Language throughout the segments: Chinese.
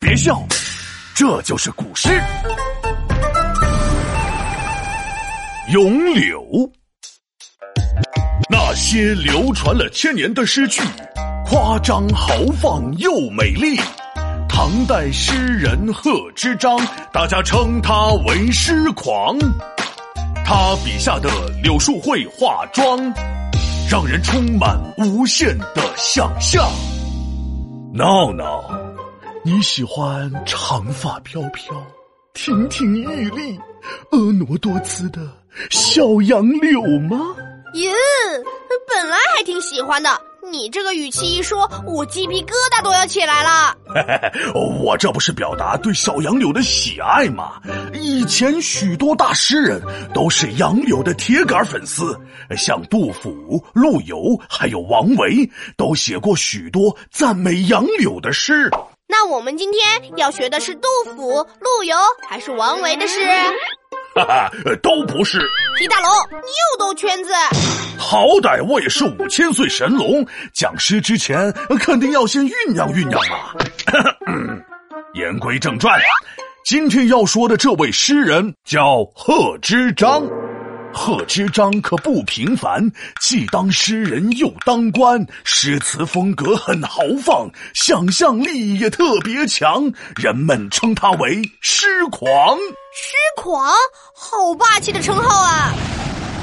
别笑，这就是古诗《咏柳》。那些流传了千年的诗句，夸张豪放又美丽。唐代诗人贺知章，大家称他为诗狂。他笔下的柳树会化妆，让人充满无限的想象。闹闹，你喜欢长发飘飘、亭亭玉立、婀娜多姿的小杨柳吗？哟，本来还挺喜欢的。你这个语气一说，我鸡皮疙瘩都要起来了。我这不是表达对小杨柳的喜爱吗？以前许多大诗人都是杨柳的铁杆粉丝，像杜甫、陆游，还有王维，都写过许多赞美杨柳的诗。那我们今天要学的是杜甫、陆游还是王维的诗？哈哈，都不是。皮大龙，你又兜圈子。好歹我也是五千岁神龙，讲诗之前肯定要先酝酿酝酿嘛。言归正传，今天要说的这位诗人叫贺知章。贺知章可不平凡，既当诗人又当官，诗词风格很豪放，想象力也特别强，人们称他为诗狂。诗狂，好霸气的称号啊！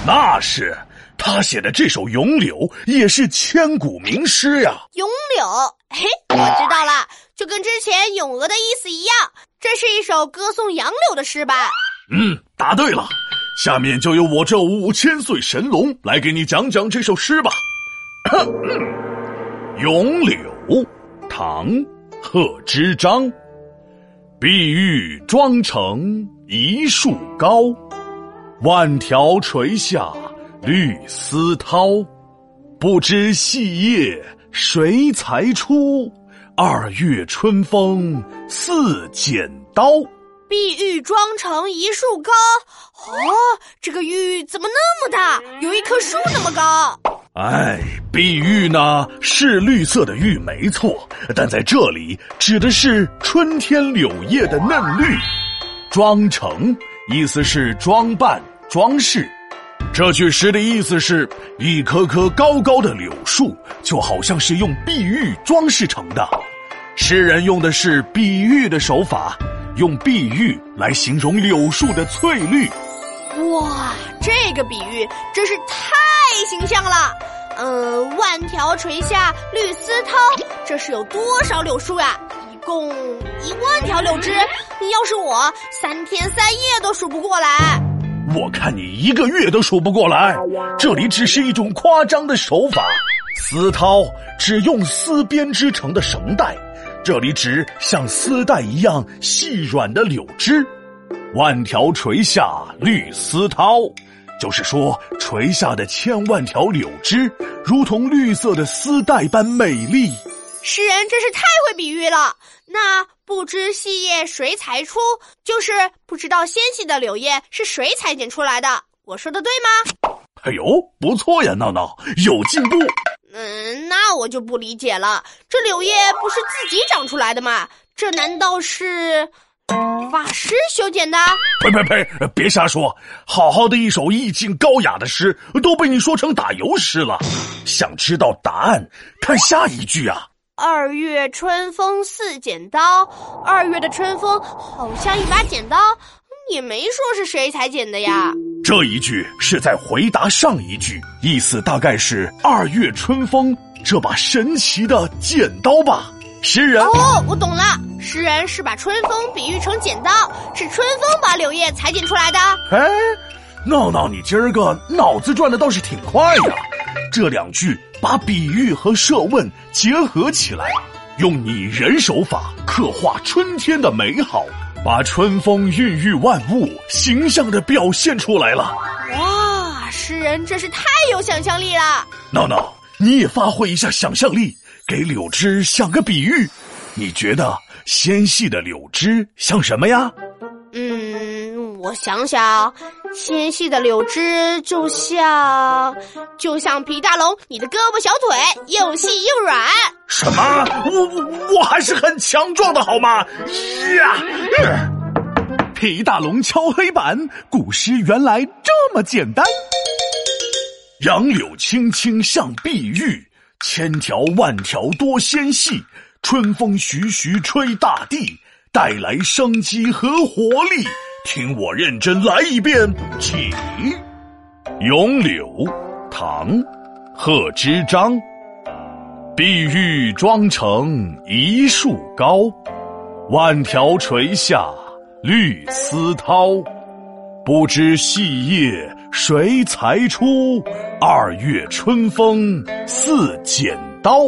那是，他写的这首《咏柳》也是千古名诗呀。咏柳，嘿，我知道了，就跟之前咏鹅的意思一样，这是一首歌颂杨柳的诗吧？嗯，答对了。下面就由我这五千岁神龙来给你讲讲这首诗吧，《咏柳》，唐·贺知章。碧玉妆成一树高，万条垂下绿丝绦。不知细叶谁裁出？二月春风似剪刀。碧玉妆成一树高，哦，这个玉怎么那么大，有一棵树那么高？哎，碧玉呢是绿色的玉没错，但在这里指的是春天柳叶的嫩绿。妆成意思是装扮、装饰。这句诗的意思是一棵棵高高的柳树，就好像是用碧玉装饰成的。诗人用的是比喻的手法。用碧玉来形容柳树的翠绿，哇，这个比喻真是太形象了。呃，万条垂下绿丝绦，这是有多少柳树呀？一共一万条柳枝。要是我，三天三夜都数不过来。我看你一个月都数不过来。这里只是一种夸张的手法。丝绦只用丝编织成的绳带。这里指像丝带一样细软的柳枝，万条垂下绿丝绦，就是说垂下的千万条柳枝如同绿色的丝带般美丽。诗人真是太会比喻了。那不知细叶谁裁出，就是不知道纤细的柳叶是谁裁剪出来的。我说的对吗？哎呦，不错呀，闹闹有进步。我就不理解了。这柳叶不是自己长出来的吗？这难道是法师修剪的？呸呸呸！别瞎说！好好的一首意境高雅的诗，都被你说成打油诗了。想知道答案？看下一句啊！二月春风似剪刀。二月的春风好像一把剪刀。也没说是谁裁剪的呀。这一句是在回答上一句，意思大概是二月春风这把神奇的剪刀吧。诗人哦，我懂了，诗人是把春风比喻成剪刀，是春风把柳叶裁剪出来的。哎，闹闹，你今儿个脑子转的倒是挺快呀。这两句把比喻和设问结合起来，用拟人手法刻画春天的美好。把春风孕育万物形象的表现出来了。哇，诗人真是太有想象力了。闹闹，你也发挥一下想象力，给柳枝想个比喻。你觉得纤细的柳枝像什么呀？嗯，我想想，纤细的柳枝就像，就像皮大龙，你的胳膊小腿又细又软。什么？我我我还是很强壮的，好吗？呀！皮大龙敲黑板，古诗原来这么简单。杨柳青青像碧玉，千条万条多纤细。春风徐徐吹大地，带来生机和活力。听我认真来一遍，起。咏柳，唐，贺知章。碧玉妆成一树高，万条垂下绿丝绦。不知细叶谁裁出？二月春风似剪刀。